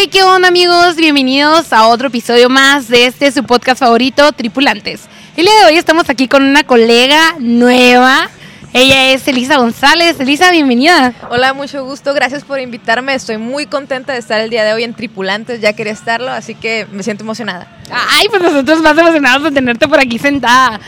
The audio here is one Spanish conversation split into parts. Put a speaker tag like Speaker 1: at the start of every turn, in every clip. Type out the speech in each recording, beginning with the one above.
Speaker 1: Hey, ¿qué onda amigos? Bienvenidos a otro episodio más de este su podcast favorito, Tripulantes. El día de hoy estamos aquí con una colega nueva. Ella es Elisa González. Elisa, bienvenida.
Speaker 2: Hola, mucho gusto. Gracias por invitarme. Estoy muy contenta de estar el día de hoy en Tripulantes. Ya quería estarlo, así que me siento emocionada.
Speaker 1: Ay, pues nosotros más emocionados de tenerte por aquí sentada.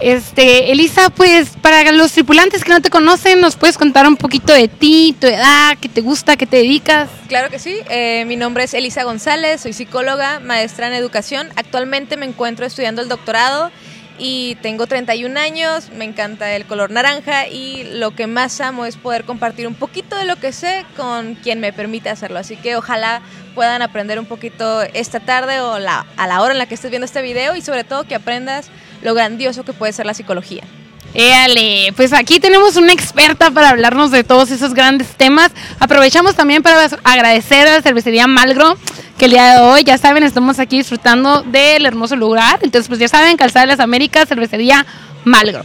Speaker 1: Este, Elisa, pues para los tripulantes que no te conocen, ¿nos puedes contar un poquito de ti, tu edad, qué te gusta, qué te dedicas?
Speaker 2: Claro que sí. Eh, mi nombre es Elisa González, soy psicóloga, maestra en educación. Actualmente me encuentro estudiando el doctorado y tengo 31 años, me encanta el color naranja y lo que más amo es poder compartir un poquito de lo que sé con quien me permite hacerlo. Así que ojalá puedan aprender un poquito esta tarde o la, a la hora en la que estés viendo este video y sobre todo que aprendas lo grandioso que puede ser la psicología.
Speaker 1: Éale, pues aquí tenemos una experta para hablarnos de todos esos grandes temas. Aprovechamos también para agradecer a la cervecería Malgro, que el día de hoy, ya saben, estamos aquí disfrutando del hermoso lugar. Entonces, pues ya saben, Calzada de las Américas, cervecería Malgro.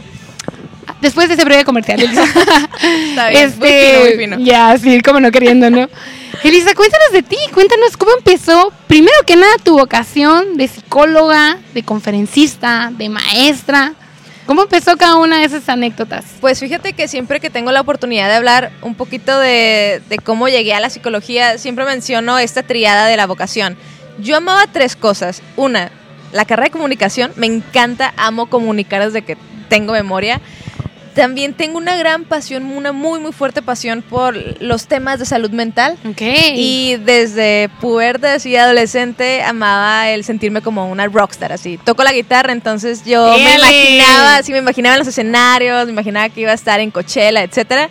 Speaker 1: Después de ese breve comercial, Elisa.
Speaker 2: Está bien, este, muy fino, muy fino.
Speaker 1: Ya, sí, como no queriendo, ¿no? Elisa, cuéntanos de ti, cuéntanos cómo empezó, primero que nada, tu vocación de psicóloga, de conferencista, de maestra. ¿Cómo empezó cada una de esas anécdotas?
Speaker 2: Pues fíjate que siempre que tengo la oportunidad de hablar un poquito de, cómo llegué a la psicología, siempre menciono esta triada de la vocación. Yo amaba tres cosas. Una, la carrera de comunicación. Me encanta, amo comunicar desde que tengo memoria. También tengo una gran pasión, una muy, muy fuerte pasión por los temas de salud mental.
Speaker 1: Ok.
Speaker 2: Y desde puberta y adolescente amaba el sentirme como una rockstar, así. Toco la guitarra, entonces yo me imaginaba, así me imaginaba en los escenarios, me imaginaba que iba a estar en Coachella, etcétera.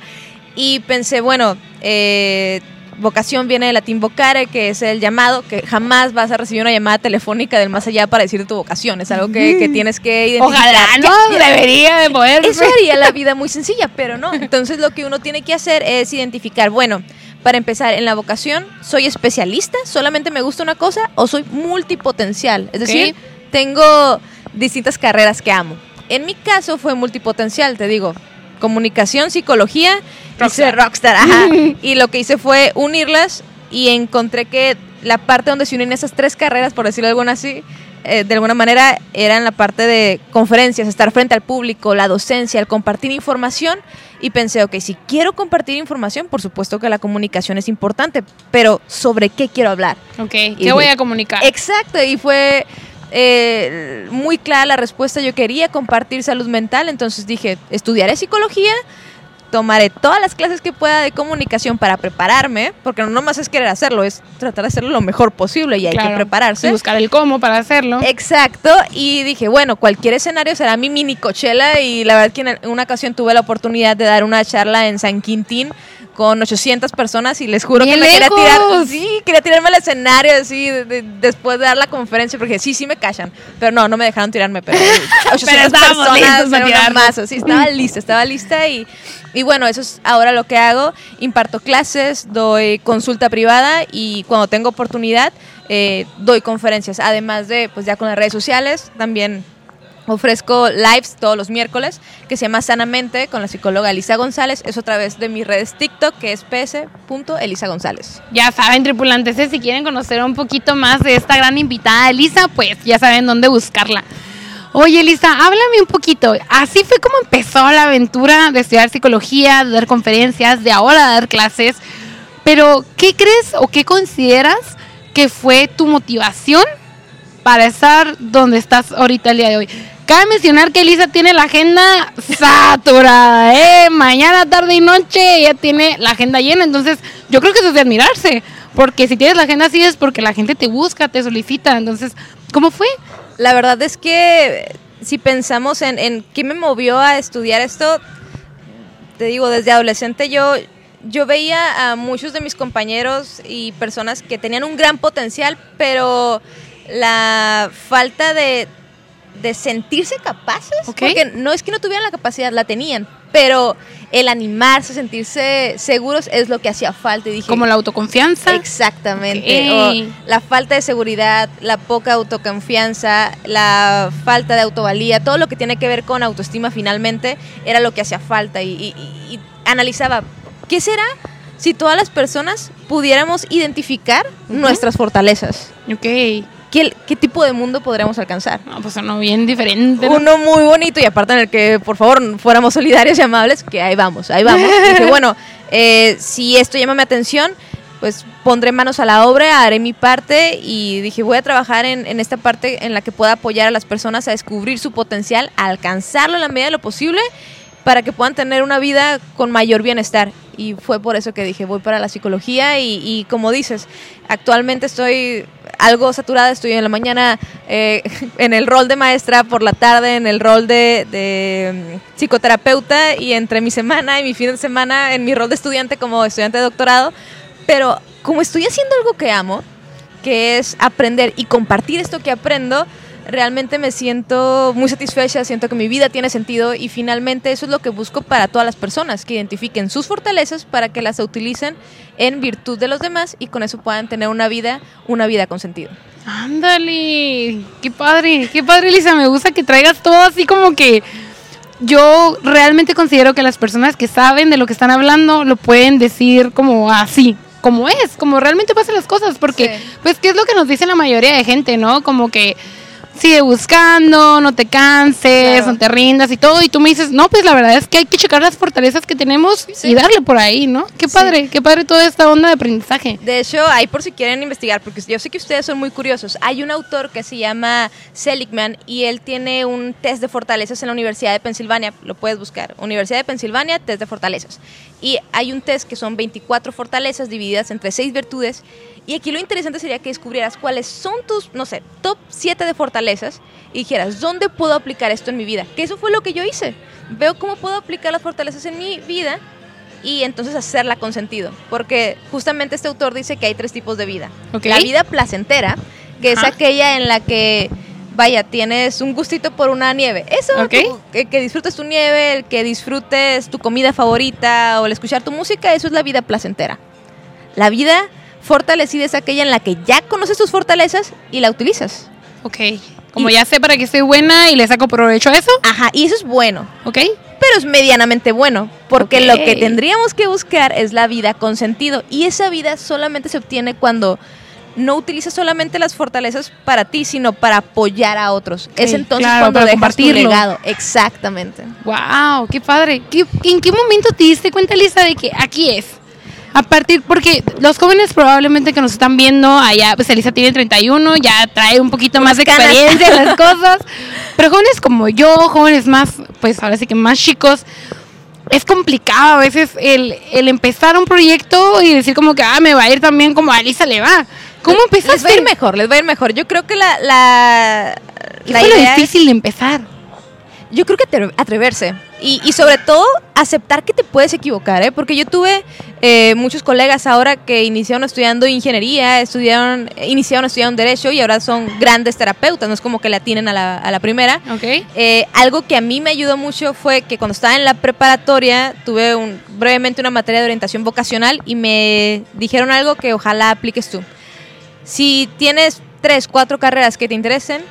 Speaker 2: Y pensé, bueno, eh, vocación viene del latín vocare, que es el llamado, que jamás vas a recibir una llamada telefónica del más allá para decirte tu vocación. Es algo que, que tienes que identificar.
Speaker 1: Ojalá, ¿no? Debería de poder.
Speaker 2: Eso haría la vida muy sencilla, pero no. Entonces lo que uno tiene que hacer es identificar, bueno, para empezar, en la vocación, ¿soy especialista? ¿Solamente me gusta una cosa? ¿O soy multipotencial? Es decir, tengo distintas carreras que amo. En mi caso fue multipotencial, te digo, comunicación, psicología, rockstar. rockstar ajá. y lo que hice fue unirlas y encontré que la parte donde se unen esas tres carreras, por decirlo alguna así, eh, de alguna manera era en la parte de conferencias, estar frente al público, la docencia, el compartir información. Y pensé, ok, si quiero compartir información, por supuesto que la comunicación es importante, pero ¿sobre qué quiero hablar?
Speaker 1: Ok, ¿qué voy a comunicar?
Speaker 2: Exacto, y fue eh, muy clara la respuesta. Yo quería compartir salud mental, entonces dije, estudiaré psicología, tomaré todas las clases que pueda de comunicación para prepararme, porque no nomás es querer hacerlo, es tratar de hacerlo lo mejor posible y hay
Speaker 1: Claro.
Speaker 2: que prepararse.
Speaker 1: Y buscar el cómo para hacerlo.
Speaker 2: Exacto, y dije, bueno, cualquier escenario será mi mini cochela y la verdad que en una ocasión tuve la oportunidad de dar una charla en San Quintín con 800 personas y les juro que
Speaker 1: ¡Bien
Speaker 2: me quería tirar, sí, quería tirarme al escenario así de- de- después de dar la conferencia porque sí, sí me callan, pero no, no me dejaron tirarme, pero 800
Speaker 1: estábamos listos
Speaker 2: personas
Speaker 1: para
Speaker 2: era una
Speaker 1: tirarnos.
Speaker 2: masa, sí, estaba lista, estaba lista y, y bueno, eso es ahora lo que hago, imparto clases, doy consulta privada y cuando tengo oportunidad eh, doy conferencias, además de pues ya con las redes sociales, también ofrezco lives todos los miércoles que se llama Sanamente con la psicóloga Elisa González, es otra vez de mis redes TikTok que es ps.elisa González.
Speaker 1: Ya saben, tripulantes, si quieren conocer un poquito más de esta gran invitada, Elisa, pues ya saben dónde buscarla. Oye, Elisa, háblame un poquito. Así fue como empezó la aventura de estudiar psicología, de dar conferencias, de ahora dar clases. Pero, ¿qué crees o qué consideras que fue tu motivación para estar donde estás ahorita el día de hoy? Cabe mencionar que Elisa tiene la agenda saturada, ¿eh? Mañana, tarde y noche ella tiene la agenda llena, entonces yo creo que eso es de admirarse, porque si tienes la agenda así es porque la gente te busca, te solicita, entonces, ¿cómo fue?
Speaker 2: La verdad es que si pensamos en, en qué me movió a estudiar esto, te digo, desde adolescente yo, yo veía a muchos de mis compañeros y personas que tenían un gran potencial, pero la falta de, de sentirse capaces, porque no es que no tuvieran la capacidad, la tenían, pero el animarse, sentirse seguros es lo que hacía falta. Y dije,
Speaker 1: Como la autoconfianza.
Speaker 2: Exactamente. O la falta de seguridad, la poca autoconfianza, la falta de autovalía, todo lo que tiene que ver con autoestima finalmente era lo que hacía falta. Y, y- y- y analizaba, ¿qué será si todas las personas pudiéramos identificar nuestras fortalezas?
Speaker 1: Ok.
Speaker 2: ¿Qué, ¿Qué, tipo de mundo podríamos alcanzar?
Speaker 1: No, pues uno bien diferente.
Speaker 2: ¿no? Uno muy bonito y aparte en el que por favor fuéramos solidarios y amables, que ahí vamos, ahí vamos. dije, bueno, eh, si esto llama mi atención, pues pondré manos a la obra, haré mi parte y dije, voy a trabajar en, en, esta parte en la que pueda apoyar a las personas a descubrir su potencial, a alcanzarlo en la medida de lo posible para que puedan tener una vida con mayor bienestar. Y fue por eso que dije, voy para la psicología y, y como dices, actualmente estoy algo saturada, estoy en la mañana eh, en el rol de maestra, por la tarde en el rol de, de um, psicoterapeuta y entre mi semana y mi fin de semana en mi rol de estudiante como estudiante de doctorado. Pero como estoy haciendo algo que amo, que es aprender y compartir esto que aprendo, realmente me siento muy satisfecha, siento que mi vida tiene sentido y finalmente eso es lo que busco para todas las personas, que identifiquen sus fortalezas para que las utilicen en virtud de los demás y con eso puedan tener una vida, una vida con sentido.
Speaker 1: Ándale, qué padre, qué padre Lisa, me gusta que traigas todo así como que yo realmente considero que las personas que saben de lo que están hablando lo pueden decir como así, como es, como realmente pasan las cosas, porque sí. pues qué es lo que nos dice la mayoría de gente, ¿no? Como que sigue buscando, no te canses, claro. no te rindas y todo. Y tú me dices, no, pues la verdad es que hay que checar las fortalezas que tenemos sí. y darle por ahí, ¿no? Qué padre, sí. qué padre toda esta onda de aprendizaje.
Speaker 2: De hecho, ahí por si quieren investigar, porque yo sé que ustedes son muy curiosos, hay un autor que se llama Seligman y él tiene un test de fortalezas en la Universidad de Pensilvania, lo puedes buscar, Universidad de Pensilvania, test de fortalezas. Y hay un test que son 24 fortalezas divididas entre 6 virtudes y aquí lo interesante sería que descubrieras cuáles son tus, no sé, top 7 de fortalezas y dijeras, ¿dónde puedo aplicar esto en mi vida? Que eso fue lo que yo hice. Veo cómo puedo aplicar las fortalezas en mi vida y entonces hacerla con sentido. Porque justamente este autor dice que hay tres tipos de vida.
Speaker 1: Okay.
Speaker 2: La vida placentera, que Ajá. es aquella en la que vaya, tienes un gustito por una nieve. Eso,
Speaker 1: okay.
Speaker 2: tú, que, que, disfrutes tu nieve, el que disfrutes tu comida favorita o el escuchar tu música, eso es la vida placentera. La vida fortalecida es aquella en la que ya conoces tus fortalezas y la utilizas.
Speaker 1: Ok. Como y, ya sé para qué estoy buena y le saco provecho a eso.
Speaker 2: Ajá, y eso es bueno.
Speaker 1: Ok.
Speaker 2: Pero es medianamente bueno, porque okay. lo que tendríamos que buscar es la vida con sentido. Y esa vida solamente se obtiene cuando no utilizas solamente las fortalezas para ti, sino para apoyar a otros. Okay, es entonces
Speaker 1: claro,
Speaker 2: cuando dejas tu legado. Exactamente.
Speaker 1: Wow, qué padre. ¿Qué, ¿En qué momento te diste cuenta, Lisa, de que aquí es? A partir, porque los jóvenes probablemente que nos están viendo, allá, pues Elisa tiene 31, ya trae un poquito más de experiencia en las cosas, pero jóvenes como yo, jóvenes más, pues ahora sí que más chicos, es complicado a veces el, el empezar un proyecto y decir como que, ah, me va a ir también como a Elisa le va. ¿Cómo empezaste?
Speaker 2: Les va a ir mejor, les va a ir mejor. Yo creo que la... la
Speaker 1: ¿Qué la fue idea lo difícil es... de empezar?
Speaker 2: Yo creo que atreverse y, y, sobre todo aceptar que te puedes equivocar, ¿eh? porque yo tuve eh, muchos colegas ahora que iniciaron estudiando ingeniería, estudiaron, iniciaron estudiando derecho y ahora son grandes terapeutas, no es como que la tienen a la, a la primera.
Speaker 1: Okay.
Speaker 2: Eh, algo que a mí me ayudó mucho fue que cuando estaba en la preparatoria tuve un, brevemente una materia de orientación vocacional y me dijeron algo que ojalá apliques tú. Si tienes tres, cuatro carreras que te interesen,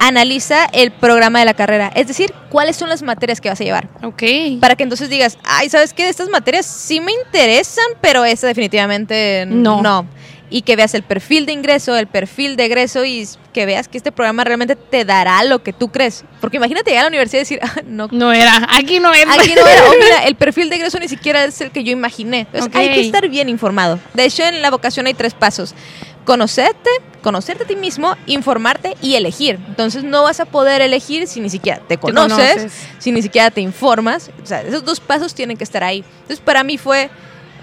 Speaker 2: analiza el programa de la carrera, es decir, cuáles son las materias que vas a llevar.
Speaker 1: Ok.
Speaker 2: Para que entonces digas, ay, ¿sabes qué? Estas materias sí me interesan, pero esta definitivamente
Speaker 1: no.
Speaker 2: no. Y que veas el perfil de ingreso, el perfil de egreso y que veas que este programa realmente te dará lo que tú crees. Porque imagínate llegar a la universidad y decir, ah, no.
Speaker 1: No era, aquí no era.
Speaker 2: Aquí no era. O mira, el perfil de egreso ni siquiera es el que yo imaginé. Entonces okay. hay que estar bien informado. De hecho, en la vocación hay tres pasos conocerte, conocerte a ti mismo, informarte y elegir. Entonces no vas a poder elegir si ni siquiera te conoces, te conoces. si ni siquiera te informas. O sea, esos dos pasos tienen que estar ahí. Entonces para mí fue,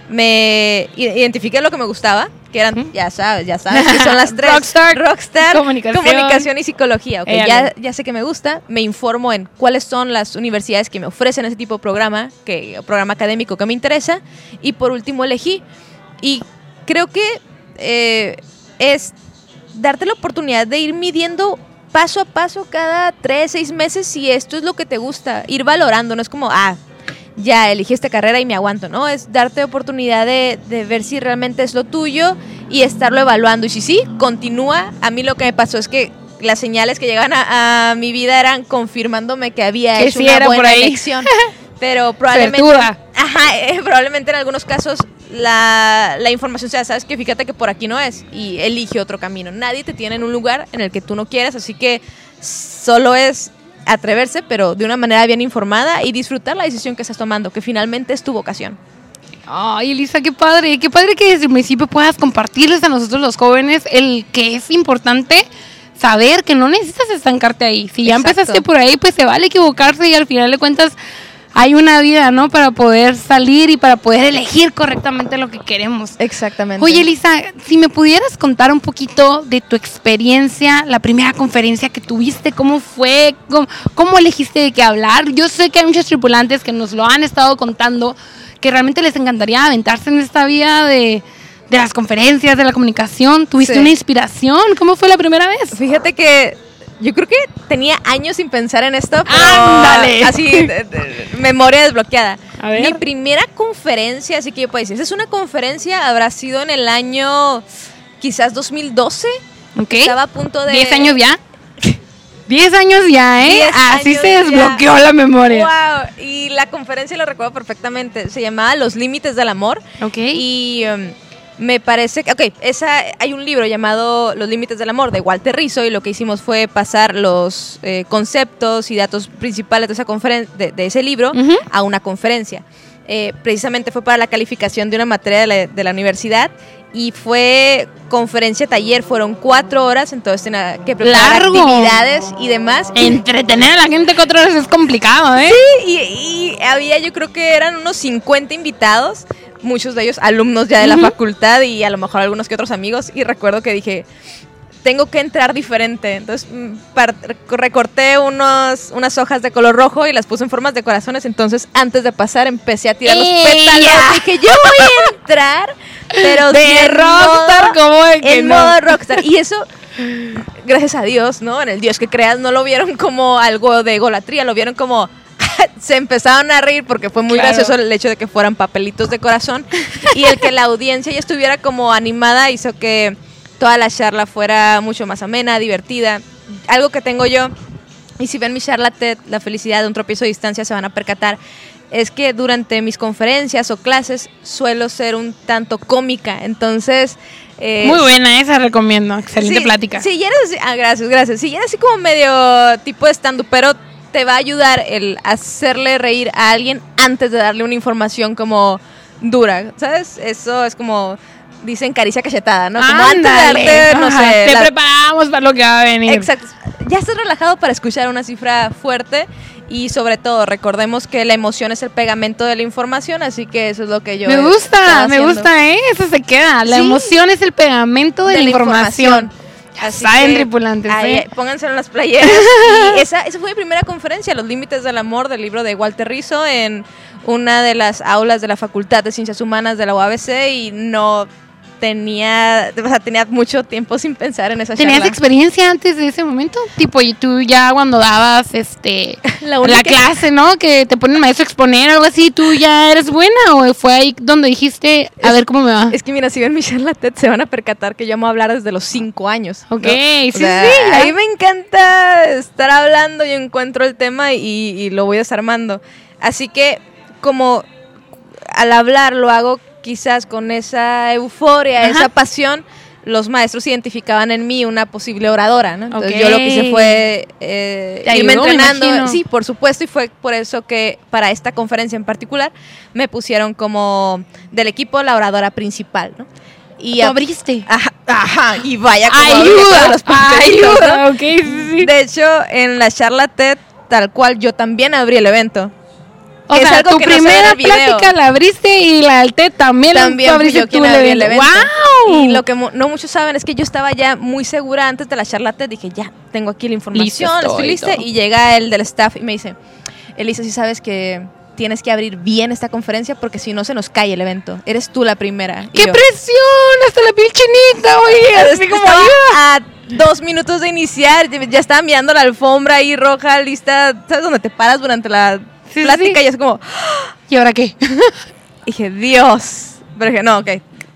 Speaker 2: me identifiqué lo que me gustaba, que eran, ¿Mm? ya sabes, ya sabes, que son las tres.
Speaker 1: Rockstar,
Speaker 2: Rockstar
Speaker 1: comunicación.
Speaker 2: comunicación. y psicología. Okay, ya, ya sé que me gusta, me informo en cuáles son las universidades que me ofrecen ese tipo de programa, que, programa académico que me interesa. Y por último elegí. Y creo que... Eh, es darte la oportunidad de ir midiendo paso a paso cada tres, seis meses si esto es lo que te gusta, ir valorando, no es como, ah, ya elegí esta carrera y me aguanto, ¿no? Es darte oportunidad de, de, ver si realmente es lo tuyo y estarlo evaluando. Y si sí, continúa. A mí lo que me pasó es que las señales que llegaban a, a mi vida eran confirmándome que había
Speaker 1: que
Speaker 2: hecho
Speaker 1: sí
Speaker 2: una buena
Speaker 1: por ahí.
Speaker 2: elección. Pero probablemente. Ajá, eh, probablemente en algunos casos la, la información sea, sabes que fíjate que por aquí no es y elige otro camino. Nadie te tiene en un lugar en el que tú no quieres, así que solo es atreverse, pero de una manera bien informada y disfrutar la decisión que estás tomando, que finalmente es tu vocación.
Speaker 1: Ay, Elisa, qué padre, qué padre que desde el principio puedas compartirles a nosotros los jóvenes el que es importante saber que no necesitas estancarte ahí. Si ya
Speaker 2: Exacto.
Speaker 1: empezaste por ahí, pues se vale equivocarse y al final de cuentas hay una vida, ¿no? Para poder salir y para poder elegir correctamente lo que queremos.
Speaker 2: Exactamente.
Speaker 1: Oye, Elisa, si me pudieras contar un poquito de tu experiencia, la primera conferencia que tuviste, cómo fue, cómo, cómo elegiste de qué hablar. Yo sé que hay muchos tripulantes que nos lo han estado contando, que realmente les encantaría aventarse en esta vida de, de las conferencias, de la comunicación. ¿Tuviste
Speaker 2: Sí.
Speaker 1: una inspiración? ¿Cómo fue la primera vez?
Speaker 2: Fíjate que yo creo que tenía años sin pensar en esto, pero
Speaker 1: ¡Ándale!
Speaker 2: así, de- de- memoria desbloqueada.
Speaker 1: A ver.
Speaker 2: Mi primera conferencia, así que yo puedo decir, esa es una conferencia, habrá sido en el año quizás 2012.
Speaker 1: ¿Ok?
Speaker 2: Estaba a punto de...
Speaker 1: ¿Diez años ya? Diez años ya, ¿eh?
Speaker 2: Diez
Speaker 1: Así se
Speaker 2: ya.
Speaker 1: desbloqueó la memoria.
Speaker 2: Wow, y la conferencia la recuerdo perfectamente. Se llamaba Los Límites del Amor.
Speaker 1: Ok.
Speaker 2: Y um, me parece que, ok, esa, hay un libro llamado Los Límites del Amor de Walter Rizzo y lo que hicimos fue pasar los eh, conceptos y datos principales de, esa conferen- de, de ese libro a una conferencia. Eh, precisamente fue para la calificación de una materia de la, de la universidad y fue conferencia taller, fueron cuatro horas, entonces tenía que preparar
Speaker 1: Largo.
Speaker 2: actividades y demás.
Speaker 1: Entretener a la gente cuatro horas es complicado, ¿eh?
Speaker 2: Y, y había, yo creo que eran unos 50 invitados, muchos de ellos alumnos ya de la facultad y a lo mejor algunos que otros amigos. Y recuerdo que dije, tengo que entrar diferente. Entonces mm, recorté unos, unas hojas de color rojo y las puse en formas de corazones. Entonces antes de pasar empecé a tirar los pétalos. Dije, yo voy a entrar, pero
Speaker 1: De rockstar, como de que
Speaker 2: en
Speaker 1: no.
Speaker 2: modo rockstar. Y eso gracias a Dios, ¿no? En el Dios que creas, no lo vieron como algo de golatría, lo vieron como. Se empezaron a reír porque fue muy
Speaker 1: Claro.
Speaker 2: gracioso el hecho de que fueran papelitos de corazón y el que la audiencia ya estuviera como animada hizo que toda la charla fuera mucho más amena, divertida. Algo que tengo yo, y si ven mi charla TED, La felicidad de un tropiezo de distancia, se van a percatar, es que durante mis conferencias o clases suelo ser un tanto cómica. Entonces. eh,
Speaker 1: Muy buena, esa recomiendo. Excelente
Speaker 2: Sí,
Speaker 1: plática.
Speaker 2: Ya eres así, ah, gracias, gracias. Si ya eres así como medio tipo de stand pero te va a ayudar el hacerle reír a alguien antes de darle una información como dura, ¿sabes? Eso es como dicen caricia cachetada, ¿no? Como antes de darte, no
Speaker 1: Ajá,
Speaker 2: sé,
Speaker 1: Te
Speaker 2: la-
Speaker 1: preparamos para lo que va a venir.
Speaker 2: Exacto. Ya estás relajado para escuchar una cifra fuerte y sobre todo recordemos que la emoción es el pegamento de la información, así que eso es lo que yo
Speaker 1: me gusta, me gusta, ¿eh? Eso se queda. La
Speaker 2: Sí.
Speaker 1: emoción es el pegamento de, la información.
Speaker 2: Así
Speaker 1: saben, tripulantes,
Speaker 2: ahí,
Speaker 1: ¿eh?
Speaker 2: Pónganse en las playeras. Y esa, esa fue mi primera conferencia, Los Límites del Amor, del libro de Walter Rizzo, en una de las aulas de la Facultad de Ciencias Humanas de la UABC y no tenía, o sea, tenía mucho tiempo sin pensar en esa
Speaker 1: ¿Tenías
Speaker 2: charla.
Speaker 1: experiencia antes de ese momento? Tipo, y tú ya cuando dabas este
Speaker 2: La
Speaker 1: clase, ¿no? Que te pone el maestro a exponer algo así, ¿tú ya eres buena o fue ahí donde dijiste, a
Speaker 2: Es-
Speaker 1: ver cómo me va?
Speaker 2: Es que mira, si ven mi charla TED se van a percatar que yo amo hablar desde los cinco años. ¿no?
Speaker 1: Ok,
Speaker 2: O
Speaker 1: sí,
Speaker 2: sea,
Speaker 1: sí.
Speaker 2: A mí me encanta estar hablando y encuentro el tema y, y lo voy desarmando. Así que como al hablar lo hago quizás con esa euforia,
Speaker 1: Ajá.
Speaker 2: esa pasión, los maestros identificaban en mí una posible oradora, ¿no? Entonces yo lo que hice fue eh, irme
Speaker 1: ayudó,
Speaker 2: entrenando. Sí, por supuesto, y fue por eso que para esta conferencia en particular me pusieron como del equipo la oradora principal, ¿no? Y
Speaker 1: abriste.
Speaker 2: Ajá, ajá, y vaya como
Speaker 1: Ayuda,
Speaker 2: los ¿no?
Speaker 1: ayuda, sí, sí.
Speaker 2: De hecho, en la charla TED, tal cual, yo también abrí el evento.
Speaker 1: O
Speaker 2: que es
Speaker 1: sea,
Speaker 2: algo
Speaker 1: tu
Speaker 2: que no se ve en
Speaker 1: primera plática la abriste y la TED también, la-
Speaker 2: También fui
Speaker 1: abriste
Speaker 2: yo
Speaker 1: tú
Speaker 2: quien
Speaker 1: el evento. ¡Wow!
Speaker 2: Y lo que no muchos saben es que yo estaba ya muy segura antes de la charla TED. Dije, ya, tengo aquí la información,
Speaker 1: Listo
Speaker 2: estoy lista. Y llega el del staff y me dice, Elisa, si sabes que tienes que abrir bien esta conferencia porque si no se nos cae el evento. Eres tú la primera.
Speaker 1: ¡Qué
Speaker 2: yo,
Speaker 1: presión! Hasta la piel chinita, oye, así como
Speaker 2: a dos minutos de iniciar, ya estaba mirando la alfombra ahí roja, lista. ¿Sabes dónde te paras durante la
Speaker 1: Sí, sí,
Speaker 2: plática?
Speaker 1: sí.
Speaker 2: Y es como,
Speaker 1: ¿Y ahora qué?
Speaker 2: dije, Dios. Pero dije, no, ok.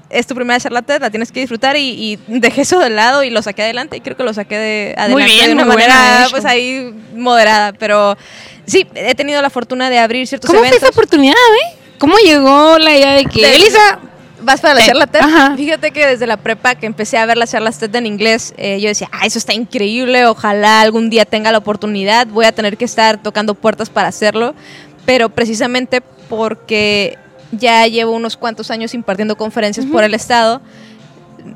Speaker 2: Es tu primera charla la tienes que disfrutar y, y dejé eso de lado y lo saqué adelante y creo que lo saqué de adelante
Speaker 1: bien,
Speaker 2: de una
Speaker 1: muy
Speaker 2: manera pues ahí moderada, pero sí, he tenido la fortuna de abrir ciertos
Speaker 1: ¿Cómo fue
Speaker 2: eventos.
Speaker 1: esa oportunidad, eh? ¿cómo llegó la idea de que
Speaker 2: De-
Speaker 1: Elisa?
Speaker 2: ¿Vas para la
Speaker 1: TED.
Speaker 2: charla TED?
Speaker 1: Ajá.
Speaker 2: Fíjate que desde la prepa que empecé a ver las charlas TED en inglés, eh, yo decía, ah, eso está increíble, ojalá algún día tenga la oportunidad, voy a tener que estar tocando puertas para hacerlo, pero precisamente porque ya llevo unos cuantos años impartiendo conferencias por el estado,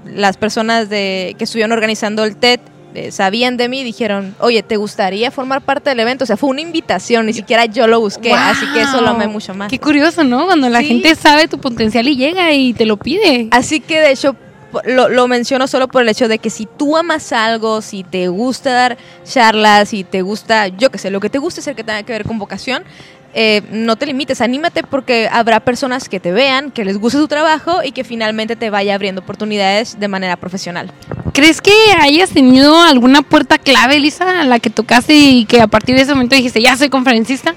Speaker 2: las personas de, que estuvieron organizando el TED eh, sabían de mí y dijeron, oye, ¿te gustaría formar parte del evento? O sea, fue una invitación, ni siquiera yo lo busqué, así que eso lo amé mucho más.
Speaker 1: Qué curioso, ¿no? Cuando la
Speaker 2: Sí.
Speaker 1: gente sabe tu potencial y llega y te lo pide.
Speaker 2: Así que de hecho lo, lo menciono solo por el hecho de que si tú amas algo, si te gusta dar charlas, si te gusta, yo qué sé, lo que te gusta es el que tenga que ver con vocación, eh, no te limites, anímate porque habrá personas que te vean, que les guste tu trabajo y que finalmente te vaya abriendo oportunidades de manera profesional.
Speaker 1: ¿Crees que hayas tenido alguna puerta clave, Elisa, a la que tocaste y que a partir de ese momento dijiste, ya soy conferencista?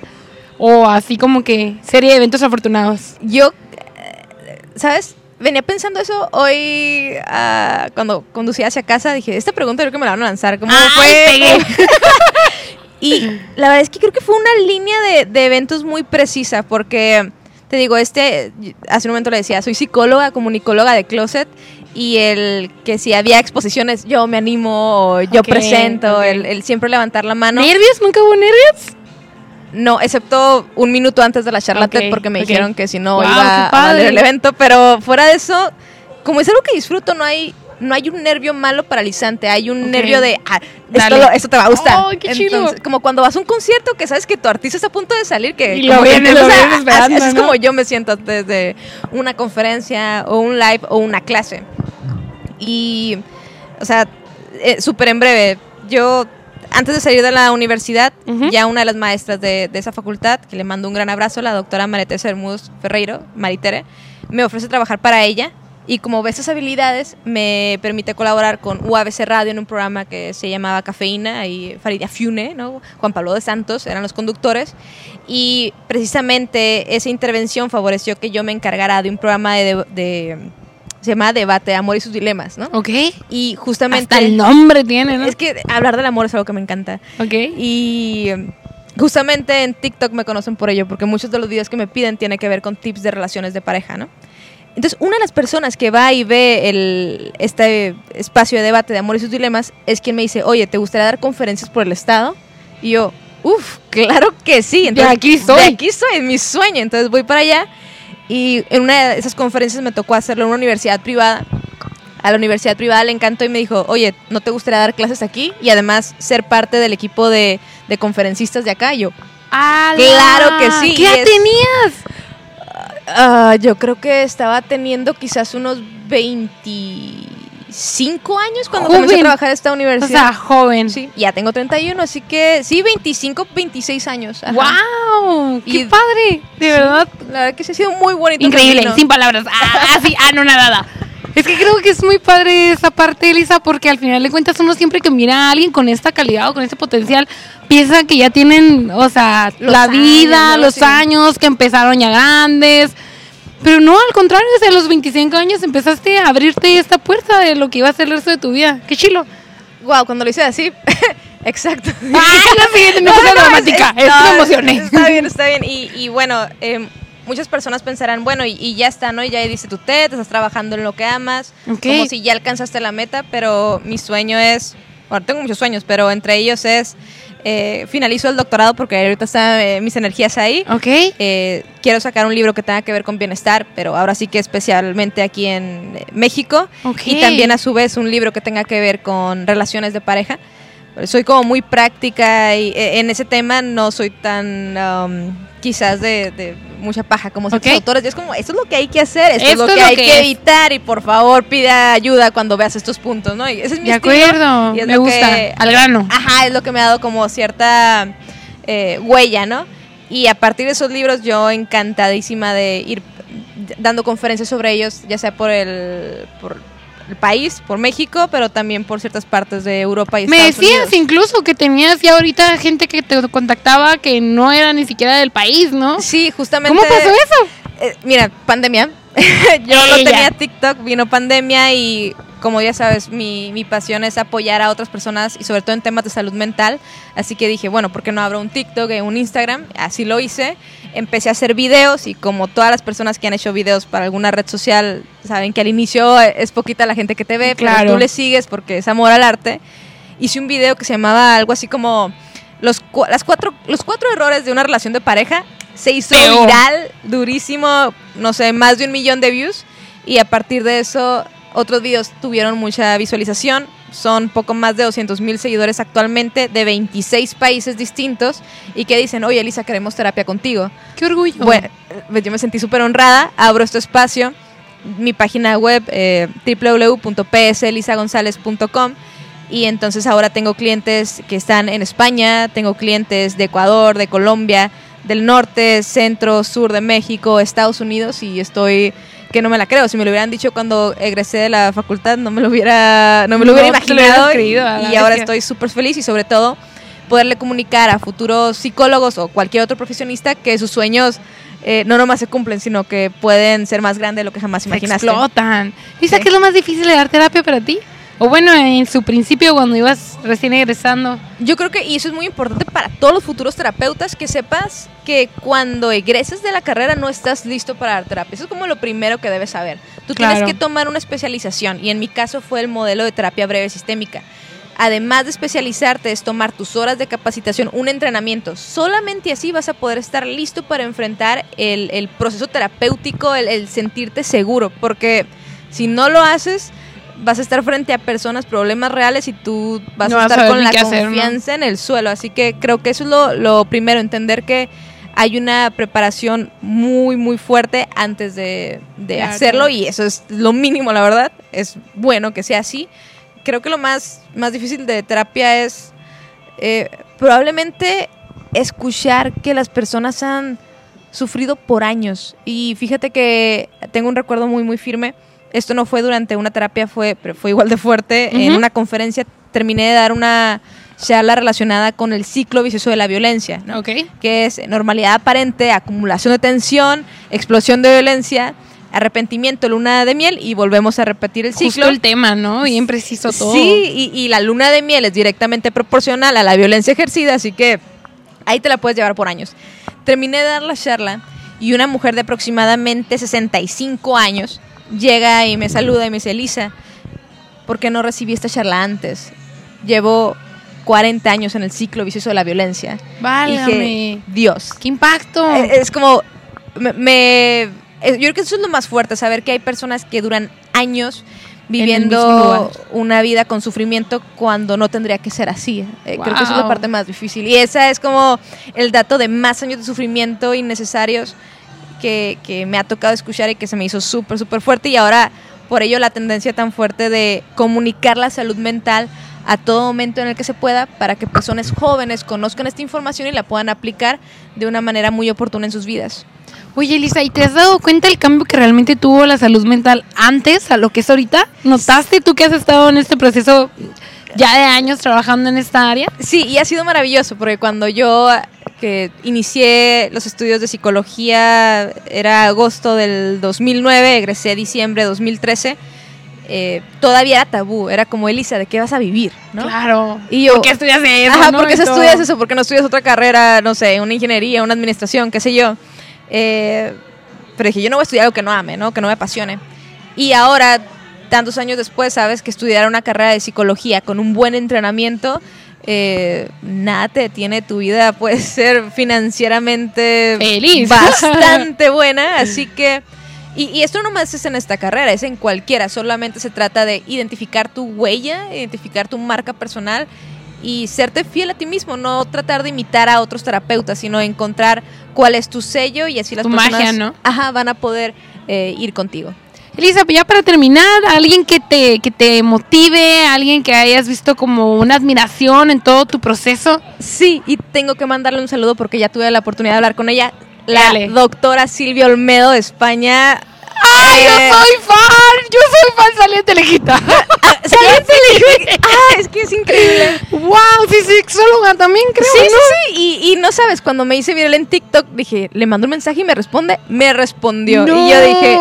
Speaker 1: O así como que serie de eventos afortunados.
Speaker 2: Yo, eh, ¿sabes? Venía pensando eso hoy ah, cuando conducía hacia casa. Dije, esta pregunta creo que me la van a lanzar. ¿Cómo
Speaker 1: ¡Ay,
Speaker 2: fue? Y la verdad es que creo que fue una línea de, de eventos muy precisa, porque te digo, este, hace un momento le decía, soy psicóloga, comunicóloga de closet, y el que si había exposiciones, yo me animo, o yo presento. El, el siempre levantar la mano.
Speaker 1: ¿Nervios? ¿Nunca hubo nervios?
Speaker 2: No, excepto un minuto antes de la charla TED, porque me dijeron que si no
Speaker 1: Wow,
Speaker 2: iba a valer el evento, pero fuera de eso, como es algo que disfruto, no hay no hay un nervio malo paralizante, hay un nervio de, ah, esto, te va a gustar.
Speaker 1: ¡Ay, qué chido!
Speaker 2: Entonces, como cuando vas a un concierto que sabes que tu artista está a punto de salir, que
Speaker 1: Y lo vienes, lo vienes esperando,
Speaker 2: así es
Speaker 1: ¿no?
Speaker 2: como yo me siento antes de una conferencia o un live o una clase. Y, o sea, eh, súper en breve, yo antes de salir de la universidad, ya una de las maestras de, de esa facultad, que le mando un gran abrazo, la doctora Maritesa Hermúdez Ferreiro, Maritere, me ofrece trabajar para ella. Y como ve esas habilidades, me permite colaborar con UABC Radio en un programa que se llamaba Cafeína, y Farida Fiune, ¿no? Juan Pablo de Santos eran los conductores. Y precisamente esa intervención favoreció que yo me encargara de un programa de, de- se llama Debate, Amor y sus Dilemas, ¿no?
Speaker 1: Ok.
Speaker 2: Y justamente...
Speaker 1: Hasta el nombre tiene, ¿no?
Speaker 2: Es que hablar del amor es algo que me encanta.
Speaker 1: Ok.
Speaker 2: Y justamente en TikTok me conocen por ello, porque muchos de los videos que me piden tienen que ver con tips de relaciones de pareja, ¿no? Entonces, una de las personas que va y ve el, este espacio de debate de amor y sus dilemas es quien me dice, oye, ¿te gustaría dar conferencias por el Estado? Y yo, uff, claro que sí. Entonces,
Speaker 1: aquí soy.
Speaker 2: De aquí soy, es mi sueño. Entonces voy para allá y en una de esas conferencias me tocó hacerlo en una universidad privada. A la universidad privada le encantó y me dijo, oye, ¿no te gustaría dar clases aquí? Y además ser parte del equipo de, de conferencistas de acá. Y yo,
Speaker 1: ¡Ala!
Speaker 2: Claro que sí,
Speaker 1: ¿Qué edad tenías?
Speaker 2: Ah, yo creo que estaba teniendo quizás unos 25 años cuando comencé a
Speaker 1: Joven.
Speaker 2: trabajar en esta
Speaker 1: O
Speaker 2: universidad.
Speaker 1: sea, joven.
Speaker 2: sí, ya tengo 31, así que sí, 25, 26 años. ajá.
Speaker 1: ¡Wow! ¡Qué
Speaker 2: Y-
Speaker 1: padre! De verdad.
Speaker 2: La verdad que sí ha sido muy bonito.
Speaker 1: Increíble,
Speaker 2: camino.
Speaker 1: sin palabras. Ah, sí, ah, no, nada, nada. Es que creo que es muy padre esa parte, Elisa, porque al final de cuentas uno siempre que mira a alguien con esta calidad o con este potencial, piensa que ya tienen, o sea,
Speaker 2: Los
Speaker 1: la
Speaker 2: años,
Speaker 1: vida,
Speaker 2: ¿no?
Speaker 1: los
Speaker 2: Sí.
Speaker 1: años, que empezaron ya grandes. Pero no, al contrario, desde los 25 años empezaste a abrirte esta puerta de lo que iba a ser el resto de tu vida. ¡Qué chilo!
Speaker 2: Wow, cuando lo hice así. Exacto.
Speaker 1: ¡Ay, la siguiente! No, no, dramática, es,
Speaker 2: no,
Speaker 1: me emocioné.
Speaker 2: Está bien, está bien. Y, y bueno, em, muchas personas pensarán, bueno, y, y ya está, ¿no? Y ya dice tu TED, estás trabajando en lo que amas,
Speaker 1: Ok.
Speaker 2: como si ya alcanzaste la meta, pero mi sueño es, bueno, tengo muchos sueños, pero entre ellos es, eh, finalizo el doctorado porque ahorita están eh, mis energías ahí.
Speaker 1: ¿Ok?
Speaker 2: Eh, quiero sacar un libro que tenga que ver con bienestar, pero ahora sí que especialmente aquí en eh, México.
Speaker 1: Ok.
Speaker 2: Y también a su vez un libro que tenga que ver con relaciones de pareja. Soy como muy práctica y eh, en ese tema no soy tan um, quizás de, de mucha paja como ciertos
Speaker 1: Ok.
Speaker 2: autores. Y es como, esto es lo que hay que hacer, esto,
Speaker 1: Esto
Speaker 2: es lo
Speaker 1: es
Speaker 2: que
Speaker 1: lo
Speaker 2: hay
Speaker 1: que
Speaker 2: que, evitar y por favor pida ayuda cuando veas estos puntos, ¿no? Y ese es mi
Speaker 1: De
Speaker 2: estilo,
Speaker 1: acuerdo,
Speaker 2: y es
Speaker 1: me
Speaker 2: lo
Speaker 1: gusta.
Speaker 2: que-
Speaker 1: Al grano.
Speaker 2: Ajá, es lo que me ha dado como cierta eh, huella, ¿no? Y a partir de esos libros yo encantadísima de ir dando conferencias sobre ellos, ya sea por el, por el país, por México, pero también por ciertas partes de Europa y
Speaker 1: Me
Speaker 2: Estados
Speaker 1: decías
Speaker 2: Unidos.
Speaker 1: incluso que tenías ya ahorita gente que te contactaba que no era ni siquiera del país, ¿no?
Speaker 2: Sí, justamente.
Speaker 1: ¿Cómo pasó eso?
Speaker 2: Eh, mira, pandemia. yo no tenía TikTok, vino pandemia y como ya sabes, mi, mi pasión es apoyar a otras personas y sobre todo en temas de salud mental. Así que dije, bueno, ¿por qué no abro un TikTok, un Instagram? Así lo hice. Empecé a hacer videos y como todas las personas que han hecho videos para alguna red social, saben que al inicio es poquita la gente que te ve,
Speaker 1: Claro.
Speaker 2: pero tú le sigues porque es amor al arte. Hice un video que se llamaba algo así como los, cu- las cuatro, los cuatro errores de una relación de pareja. Se hizo viral, durísimo, no sé, más de un millón de views. Y a partir de eso, otros videos tuvieron mucha visualización. Son poco más de 200 mil seguidores actualmente de 26 países distintos y que dicen, oye Elisa, queremos terapia contigo.
Speaker 1: Qué orgullo.
Speaker 2: Bueno, pues yo me sentí súper honrada, abro este espacio, mi página web eh, www.pselisagonzalez.com y entonces ahora tengo clientes que están en España, tengo clientes de Ecuador, de Colombia, del norte, centro, sur de México, Estados Unidos y estoy que no me la creo. Si me lo hubieran dicho cuando egresé de la facultad, no me lo hubiera, no me lo
Speaker 1: No
Speaker 2: hubiera
Speaker 1: lo
Speaker 2: imaginado.
Speaker 1: creído,
Speaker 2: y ahora estoy súper feliz y sobre todo poderle comunicar a futuros psicólogos o cualquier otro profesionista que sus sueños eh, no nomás se cumplen, sino que pueden ser más grandes de lo que jamás
Speaker 1: Se
Speaker 2: imaginaste.
Speaker 1: explotan.
Speaker 2: Sí.
Speaker 1: ¿qué es lo más difícil de dar terapia para ti? O bueno, en su principio cuando ibas recién egresando.
Speaker 2: Yo creo que, y eso es muy importante para todos los futuros terapeutas, que sepas que cuando egreses de la carrera no estás listo para dar terapia. Eso es como lo primero que debes saber. Tú
Speaker 1: Claro.
Speaker 2: tienes que tomar una especialización, y en mi caso fue el modelo de terapia breve sistémica. Además de especializarte, es tomar tus horas de capacitación, un entrenamiento. Solamente así vas a poder estar listo para enfrentar el, el proceso terapéutico, el, el sentirte seguro. Porque si no lo haces, vas a estar frente a personas, problemas reales y tú vas
Speaker 1: No
Speaker 2: a
Speaker 1: vas a
Speaker 2: estar con la
Speaker 1: qué hacer, ¿no?
Speaker 2: confianza en el suelo. Así que creo que eso es lo, lo primero, entender que hay una preparación muy, muy fuerte antes de, de
Speaker 1: Claro.
Speaker 2: hacerlo y eso es lo mínimo, la verdad. Es bueno que sea así. Creo que lo más, más difícil de terapia es eh, probablemente escuchar que las personas han sufrido por años. Y fíjate que tengo un recuerdo muy, muy firme. Esto no fue durante una terapia, fue, pero fue igual de fuerte. En
Speaker 1: Ujú.
Speaker 2: una conferencia terminé de dar una charla relacionada con el ciclo vicioso de la violencia, ¿no?
Speaker 1: Ok.
Speaker 2: que es normalidad aparente, acumulación de tensión, explosión de violencia, arrepentimiento, luna de miel y volvemos a repetir el ciclo.
Speaker 1: Justo el tema, ¿no? Bien preciso todo.
Speaker 2: Sí, y, y la luna de miel es directamente proporcional a la violencia ejercida, así que ahí te la puedes llevar por años. Terminé de dar la charla y una mujer de aproximadamente 65 años llega y me saluda y me dice, Elisa, ¿por qué no recibí esta charla antes? Llevo 40 años en el ciclo vicioso de la violencia. Dije, Dios.
Speaker 1: ¡Qué impacto!
Speaker 2: Eh, Es como, me, me- eh, yo creo que eso es lo más fuerte, saber que hay personas que duran años viviendo una vida con sufrimiento cuando no tendría que ser así. Eh, Creo que es la parte más difícil. Y esa es como el dato de más años de sufrimiento innecesarios que, que me ha tocado escuchar y que se me hizo súper, súper fuerte. Y ahora, por ello, la tendencia tan fuerte de comunicar la salud mental a todo momento en el que se pueda para que personas jóvenes conozcan esta información y la puedan aplicar de una manera muy oportuna en sus vidas.
Speaker 1: Oye, Elisa, ¿y te has dado cuenta el cambio que realmente tuvo la salud mental antes a lo que es ahorita? ¿Notaste tú que has estado en este proceso ya de años trabajando en esta área?
Speaker 2: Sí, y ha sido maravilloso porque cuando yo que inicié los estudios de psicología era agosto del 2009, egresé diciembre de 2013, eh, todavía era tabú, era como Elisa, ¿de qué vas a vivir? ¿no?
Speaker 1: Claro.
Speaker 2: Y yo,
Speaker 1: ¿Por qué estudias eso?
Speaker 2: Ajá,
Speaker 1: no?
Speaker 2: ¿por qué estudias eso? ¿Por qué no estudias otra carrera, no sé, una ingeniería, una administración, qué sé yo? Eh, pero dije, yo no voy a estudiar algo que no ame, ¿no? Que no me apasione. Y ahora, tantos años después, sabes que estudiar una carrera de psicología con un buen entrenamiento, eh, nada te detiene, tu vida puede ser financieramente
Speaker 1: Feliz.
Speaker 2: bastante buena, así que... Y, y esto no más es en esta carrera, es en cualquiera, solamente se trata de identificar tu huella, identificar tu marca personal y serte fiel a ti mismo, no tratar de imitar a otros terapeutas, sino encontrar cuál es tu sello y así las
Speaker 1: Tu
Speaker 2: personas
Speaker 1: magia, ¿no?
Speaker 2: ajá, van a poder eh, ir contigo.
Speaker 1: Elisa, pues ya para terminar, alguien que te, que te motive, alguien que hayas visto como una admiración en todo tu proceso.
Speaker 2: Sí, y tengo que mandarle un saludo porque ya tuve la oportunidad de hablar con ella, la
Speaker 1: Dale.
Speaker 2: doctora Silvia Olmedo de España.
Speaker 1: ¡Ay,
Speaker 2: Eh,
Speaker 1: yo soy fan! Yo soy fan saliente lejita.
Speaker 2: Ah, es que es increíble.
Speaker 1: Wow, sí, sexóloga también creo.
Speaker 2: Sí,
Speaker 1: ¿no?
Speaker 2: sí, sí. Y, y no sabes, cuando me hice viral en TikTok, dije, le mando un mensaje y me responde. Me respondió. Y yo dije,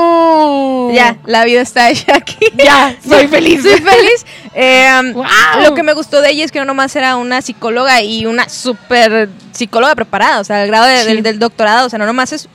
Speaker 2: ya, la vida está hecha aquí.
Speaker 1: Ya, soy feliz.
Speaker 2: Soy feliz. Eh, um,
Speaker 1: Wow.
Speaker 2: Lo que me gustó de ella es que no nomás era una psicóloga y una súper psicóloga preparada, o sea, el grado de-
Speaker 1: Sí.
Speaker 2: del, del doctorado, o sea, no nomás es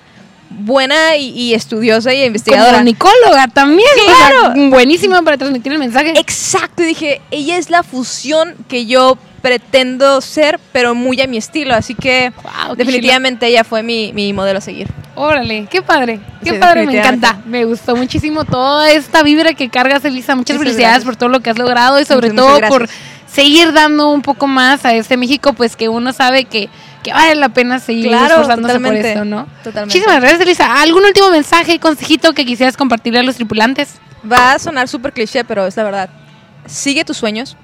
Speaker 2: buena y, y estudiosa y investigadora.
Speaker 1: Comunicóloga también. o sea,
Speaker 2: Claro.
Speaker 1: buenísima para transmitir el mensaje.
Speaker 2: Exacto, y dije, ella es la fusión que yo pretendo ser, pero muy a mi estilo, así que
Speaker 1: Wow,
Speaker 2: definitivamente ella fue mi, mi modelo a seguir.
Speaker 1: Órale, qué padre, qué
Speaker 2: Sí,
Speaker 1: padre, me encanta. Me gustó muchísimo toda esta vibra que cargas, Elisa. Muchas
Speaker 2: Muchas
Speaker 1: felicidades
Speaker 2: gracias.
Speaker 1: por todo lo que has logrado y sobre
Speaker 2: Muchas,
Speaker 1: todo
Speaker 2: muchas
Speaker 1: por. Seguir dando un poco más a este México, pues que uno sabe que, que vale la pena seguir
Speaker 2: Claro,
Speaker 1: esforzándose por esto, ¿no?
Speaker 2: totalmente.
Speaker 1: Muchísimas gracias, Elisa. ¿Algún último mensaje, consejito que quisieras compartirle a los tripulantes?
Speaker 2: Va a sonar súper cliché, pero es la verdad. Sigue tus sueños,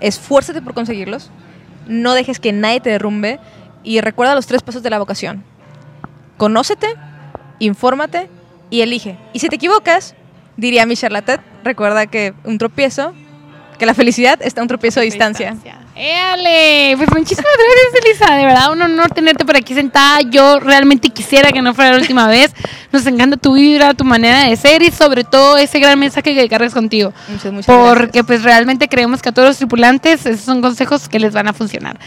Speaker 2: esfuérzate por conseguirlos, no dejes que nadie te derrumbe y recuerda los tres pasos de la vocación. Conócete, infórmate y elige. Y si te equivocas, diría mi charlatet, recuerda que un tropiezo, que la felicidad está un tropiezo de distancia.
Speaker 1: ¡Éale! Pues muchísimas gracias, Elisa. De verdad, un honor tenerte por aquí sentada. Yo realmente quisiera que no fuera la última vez. Nos encanta tu vibra, tu manera de ser y sobre todo ese gran mensaje que cargas contigo.
Speaker 2: Muchas, muchas
Speaker 1: Porque
Speaker 2: gracias.
Speaker 1: pues realmente creemos que a todos los tripulantes esos son consejos que les van a funcionar.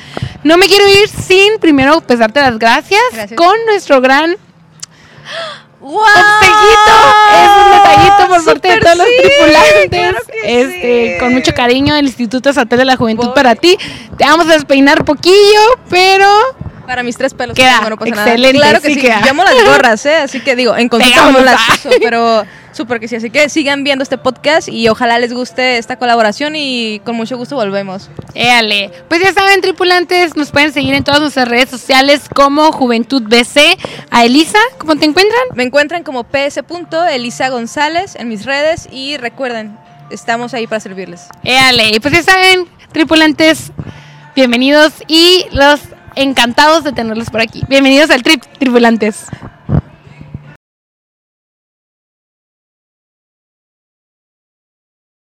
Speaker 1: No me quiero ir sin primero pues darte las gracias,
Speaker 2: Gracias.
Speaker 1: con nuestro gran
Speaker 2: ¡Wow!
Speaker 1: consejito. Es un detallito por parte de
Speaker 2: ¡Súper
Speaker 1: todos los tripulantes.
Speaker 2: ¡Claro que
Speaker 1: este,
Speaker 2: sí!
Speaker 1: con mucho cariño del Instituto Estatal de la Juventud
Speaker 2: Voy.
Speaker 1: para ti. Te vamos a despeinar poquillo, pero
Speaker 2: Para mis tres pelos.
Speaker 1: Queda,
Speaker 2: pasa
Speaker 1: excelente,
Speaker 2: Nada. Claro que
Speaker 1: sí
Speaker 2: sí.
Speaker 1: queda.
Speaker 2: Yo amo las gorras, ¿eh? Así que digo, en consulta
Speaker 1: Pegamos,
Speaker 2: no las
Speaker 1: ah.
Speaker 2: uso, pero súper que sí. Así que sigan viendo este podcast y ojalá les guste esta colaboración y con mucho gusto volvemos.
Speaker 1: Éale. Pues ya saben, tripulantes, nos pueden seguir en todas nuestras redes sociales como Juventud BC. A Elisa, ¿cómo te encuentran?
Speaker 2: Me encuentran como ps.elisa González en mis redes y recuerden, estamos ahí para servirles.
Speaker 1: Éale. Y pues ya saben, tripulantes, bienvenidos y los encantados de tenerlos por aquí. Bienvenidos al Trip, tripulantes.